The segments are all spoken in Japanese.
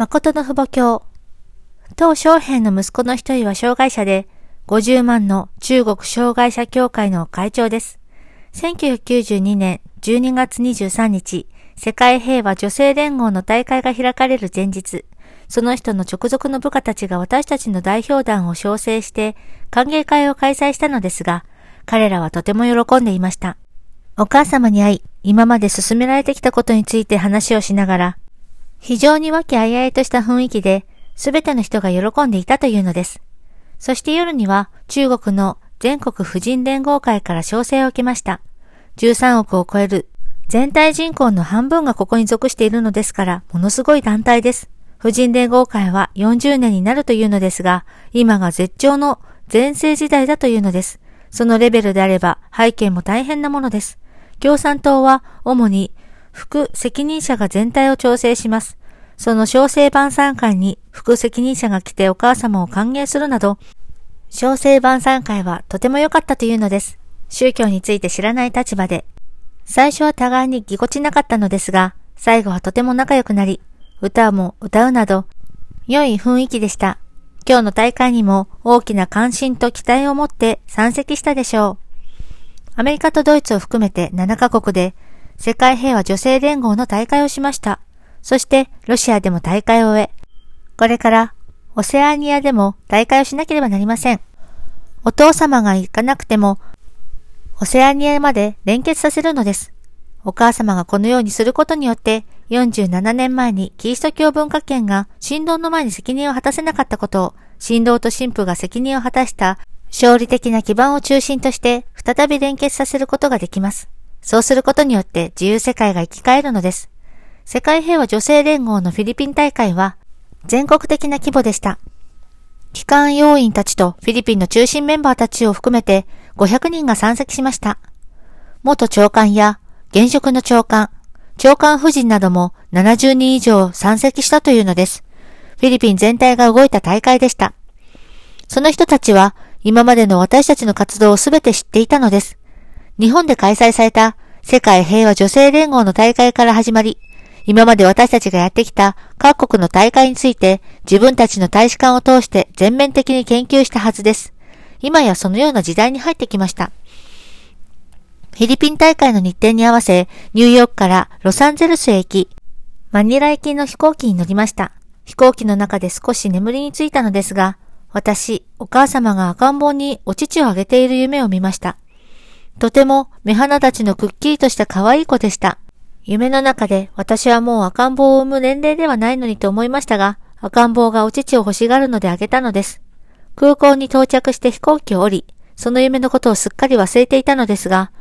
誠の父母教。当小平の息子の一人は障害者で、50万の中国障害者協会の会長です。1992年12月23日、世界平和女性連合の大会が開かれる前日、その人の直属の部下たちが私たちの代表団を招請して歓迎会を開催したのですが、彼らはとても喜んでいました。お母様に会い、今まで進められてきたことについて話をしながら、非常に和気あいあいとした雰囲気で、すべての人が喜んでいたというのです。そして夜には中国の全国婦人連合会から招請を受けました。13億を超える全体人口の半分がここに属しているのですから、ものすごい団体です。婦人連合会は40年になるというのですが、今が絶頂の前世時代だというのです。そのレベルであれば背景も大変なものです。共産党は主に副責任者が全体を調整します。その小生晩餐会に副責任者が来てお母様を歓迎するなど、小生晩餐会はとても良かったというのです。宗教について知らない立場で。最初は互いにぎこちなかったのですが、最後はとても仲良くなり、歌も歌うなど、良い雰囲気でした。今日の大会にも大きな関心と期待を持って参席したでしょう。アメリカとドイツを含めて7カ国で世界平和女性連合の大会をしました。そしてロシアでも大会を終え、これからオセアニアでも大会をしなければなりません。お父様が行かなくても、オセアニアまで連結させるのです。お母様がこのようにすることによって、47年前にキリスト教文化圏が神道の前に責任を果たせなかったことを、神道と神父が責任を果たした勝利的な基盤を中心として再び連結させることができます。そうすることによって自由世界が生き返るのです。世界平和女性連合のフィリピン大会は全国的な規模でした。機関要員たちとフィリピンの中心メンバーたちを含めて500人が参席しました。元長官や現職の長官、長官夫人なども70人以上参席したというのです。フィリピン全体が動いた大会でした。その人たちは今までの私たちの活動をすべて知っていたのです。日本で開催された世界平和女性連合の大会から始まり、今まで私たちがやってきた各国の大会について自分たちの大使館を通して全面的に研究したはずです。今やそのような時代に入ってきました。フィリピン大会の日程に合わせ、ニューヨークからロサンゼルスへ行き、マニラ行きの飛行機に乗りました。飛行機の中で少し眠りについたのですが、私、お母様が赤ん坊にお乳をあげている夢を見ました。とても目鼻立ちのくっきりとした可愛い子でした。夢の中で私はもう赤ん坊を産む年齢ではないのにと思いましたが、赤ん坊がお乳を欲しがるのであげたのです。空港に到着して飛行機を降り、その夢のことをすっかり忘れていたのですが、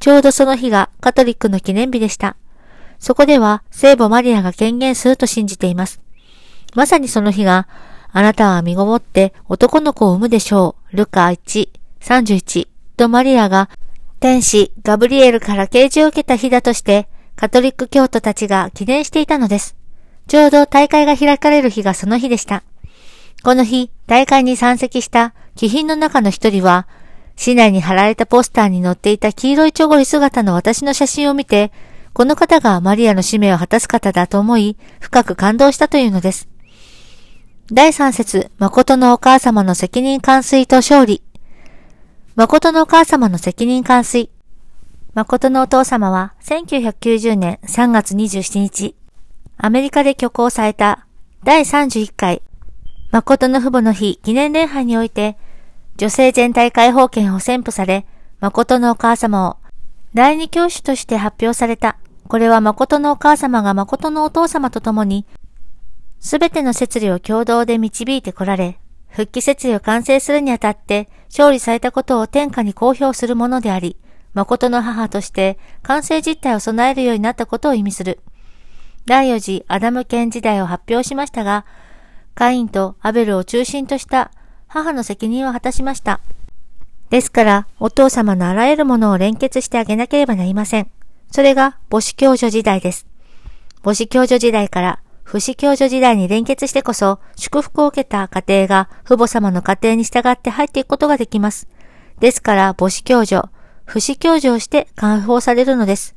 ちょうどその日がカトリックの記念日でした。そこでは聖母マリアが権限すると信じています。まさにその日が、あなたは身ごもって男の子を産むでしょう。ルカ1、31とマリアが天使ガブリエルから啓示を受けた日だとして、カトリック教徒たちが記念していたのです。ちょうど大会が開かれる日がその日でした。この日、大会に参席した貴賓の中の一人は、市内に貼られたポスターに載っていた黄色いチョゴリ姿の私の写真を見て、この方がマリアの使命を果たす方だと思い、深く感動したというのです。第三節、誠のお母様の責任完遂と勝利。誠のお母様の責任完遂。誠のお父様は1990年3月27日、アメリカで挙行された第31回誠の父母の日記念礼拝において、女性全体解放権を宣布され、誠のお母様を第二教師として発表された。これは誠のお母様が誠のお父様と共に、すべての摂理を共同で導いてこられ、復帰設理を完成するにあたって勝利されたことを天下に公表するものであり、誠の母として完成実態を備えるようになったことを意味する。第四次アダム県時代を発表しましたが、カインとアベルを中心とした母の責任を果たしました。ですから、お父様のあらゆるものを連結してあげなければなりません。それが母子教女時代です。母子教女時代から不死教女時代に連結してこそ、祝福を受けた家庭が父母様の家庭に従って入っていくことができます。ですから、母子教女、不死教女をして解放されるのです。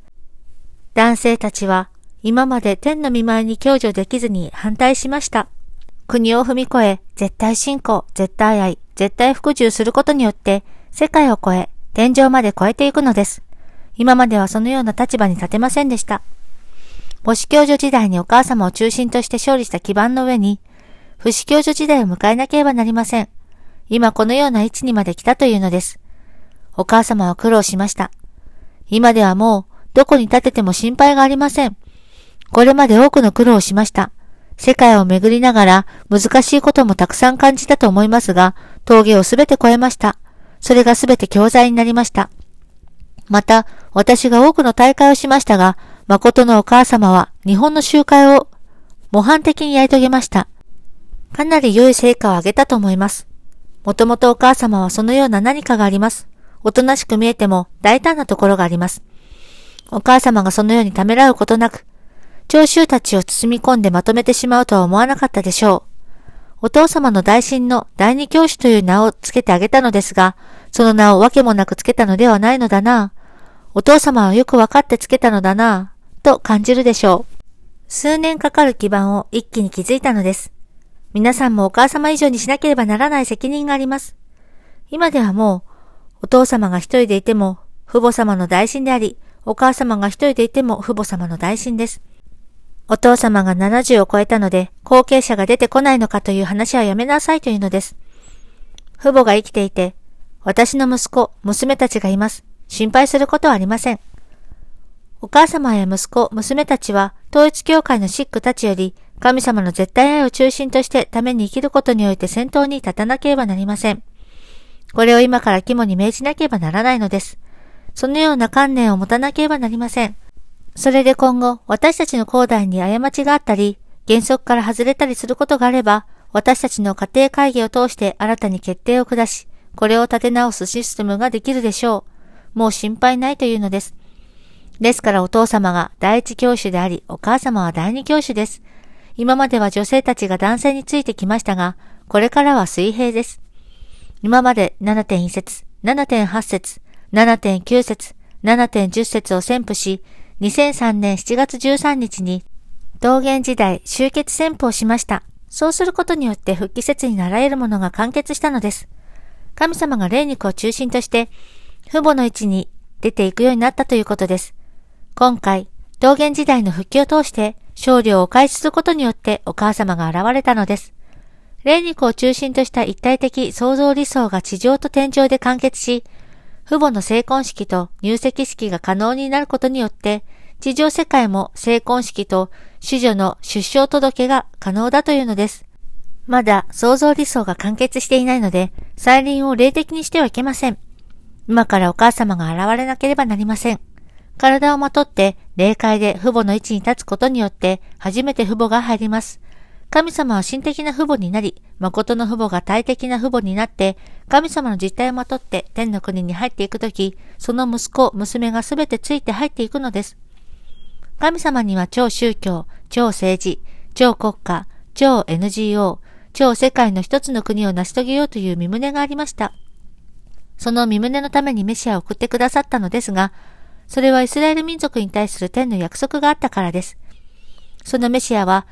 男性たちは、今まで天の見舞いに享受できずに反対しました。国を踏み越え、絶対信仰、絶対愛、絶対服従することによって、世界を超え、天井まで超えていくのです。今まではそのような立場に立てませんでした。母子教授時代にお母様を中心として勝利した基盤の上に、不死教授時代を迎えなければなりません。今このような位置にまで来たというのです。お母様は苦労しました。今ではもう、どこに立てても心配がありません。これまで多くの苦労をしました。世界を巡りながら難しいこともたくさん感じたと思いますが、峠をすべて越えました。それがすべて教材になりました。また、私が多くの大会をしましたが、誠のお母様は日本の集会を模範的にやり遂げました。かなり良い成果を上げたと思います。もともとお母様はそのような何かがあります。おとなしく見えても大胆なところがあります。お母様がそのようにためらうことなく、聴衆たちを包み込んでまとめてしまうとは思わなかったでしょう。お父様の大臣の第二教師という名をつけてあげたのですが、その名をわけもなくつけたのではないのだな。お父様はよくわかってつけたのだな、と感じるでしょう。数年かかる基盤を一気に築いたのです。皆さんもお母様以上にしなければならない責任があります。今ではもう、お父様が一人でいても、父母様の大臣であり、お母様が一人でいても父母様の大臣です。お父様が70を超えたので、後継者が出てこないのかという話はやめなさいというのです。父母が生きていて、私の息子、娘たちがいます。心配することはありません。お母様や息子、娘たちは、統一教会のシックたちより、神様の絶対愛を中心としてために生きることにおいて先頭に立たなければなりません。これを今から肝に銘じなければならないのです。そのような観念を持たなければなりません。それで今後、私たちの後代に過ちがあったり、原則から外れたりすることがあれば、私たちの家庭会議を通して新たに決定を下し、これを立て直すシステムができるでしょう。もう心配ないというのです。ですからお父様が第一教師であり、お母様は第二教師です。今までは女性たちが男性についてきましたが、これからは水平です。今まで7.1節、7.8節、7.9節、7.10節を宣布し、2003年7月13日に、道元時代終結宣布をしました。そうすることによって復帰説になられるものが完結したのです。神様が霊肉を中心として、父母の位置に出ていくようになったということです。今回、道元時代の復帰を通して、勝利をお返することによってお母様が現れたのです。霊肉を中心とした一体的創造理想が地上と天井で完結し、父母の成婚式と入籍式が可能になることによって、地上世界も成婚式と主女の出生届が可能だというのです。まだ創造理想が完結していないので、再臨を霊的にしてはいけません。今からお母様が現れなければなりません。体をまとって霊界で父母の位置に立つことによって初めて父母が入ります。神様は神的な父母になり、誠の父母が体的な父母になって、神様の実態をまとって天の国に入っていくとき、その息子、娘がすべてついて入っていくのです。神様には超宗教、超政治、超国家、超 NGO、超世界の一つの国を成し遂げようという身旨がありました。その身旨のためにメシアを送ってくださったのですが、それはイスラエル民族に対する天の約束があったからです。そのメシアは、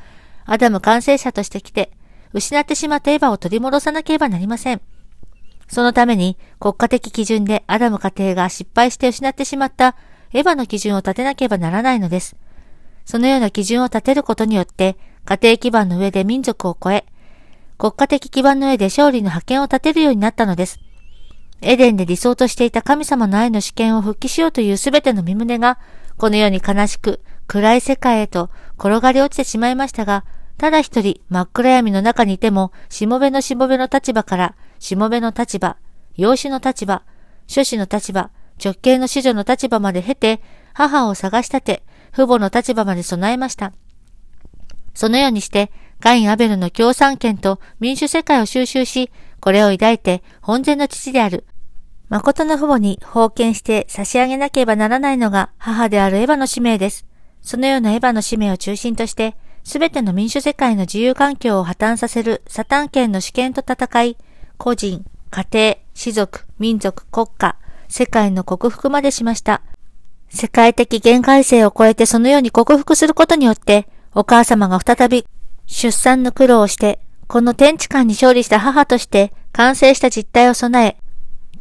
アダム完成者として来て、失ってしまったエヴァを取り戻さなければなりません。そのために国家的基準でアダム家庭が失敗して失ってしまったエヴァの基準を立てなければならないのです。そのような基準を立てることによって、家庭基盤の上で民族を超え、国家的基盤の上で勝利の覇権を立てるようになったのです。エデンで理想としていた神様の愛の主権を復帰しようというすべての身旨が、このように悲しく暗い世界へと転がり落ちてしまいましたが、ただ一人真っ暗闇の中にいても、しもべのしもべの立場から、しもべの立場、養子の立場、諸子の立場、直系の子女の立場まで経て、母を探し立て、父母の立場まで備えました。そのようにして、カイン・アベルの共産権と民主世界を収集し、これを抱いて本然の父である。誠の父母に封建して差し上げなければならないのが母であるエヴァの使命です。そのようなエヴァの使命を中心として、すべての民主世界の自由環境を破綻させるサタン権の主権と戦い、個人、家庭、士族、民族、国家、世界の克服までしました。世界的限界性を超えてそのように克服することによって、お母様が再び出産の苦労をして、この天地間に勝利した母として完成した実態を備え、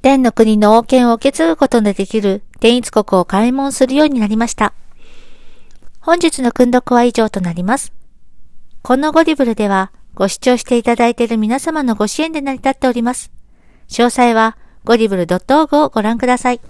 天の国の王権を受け継ぐことのできる天一国を開門するようになりました。本日の訓読は以上となります。このゴリブルでは、ご視聴していただいている皆様のご支援で成り立っております。詳細は、ゴリブル .org をご覧ください。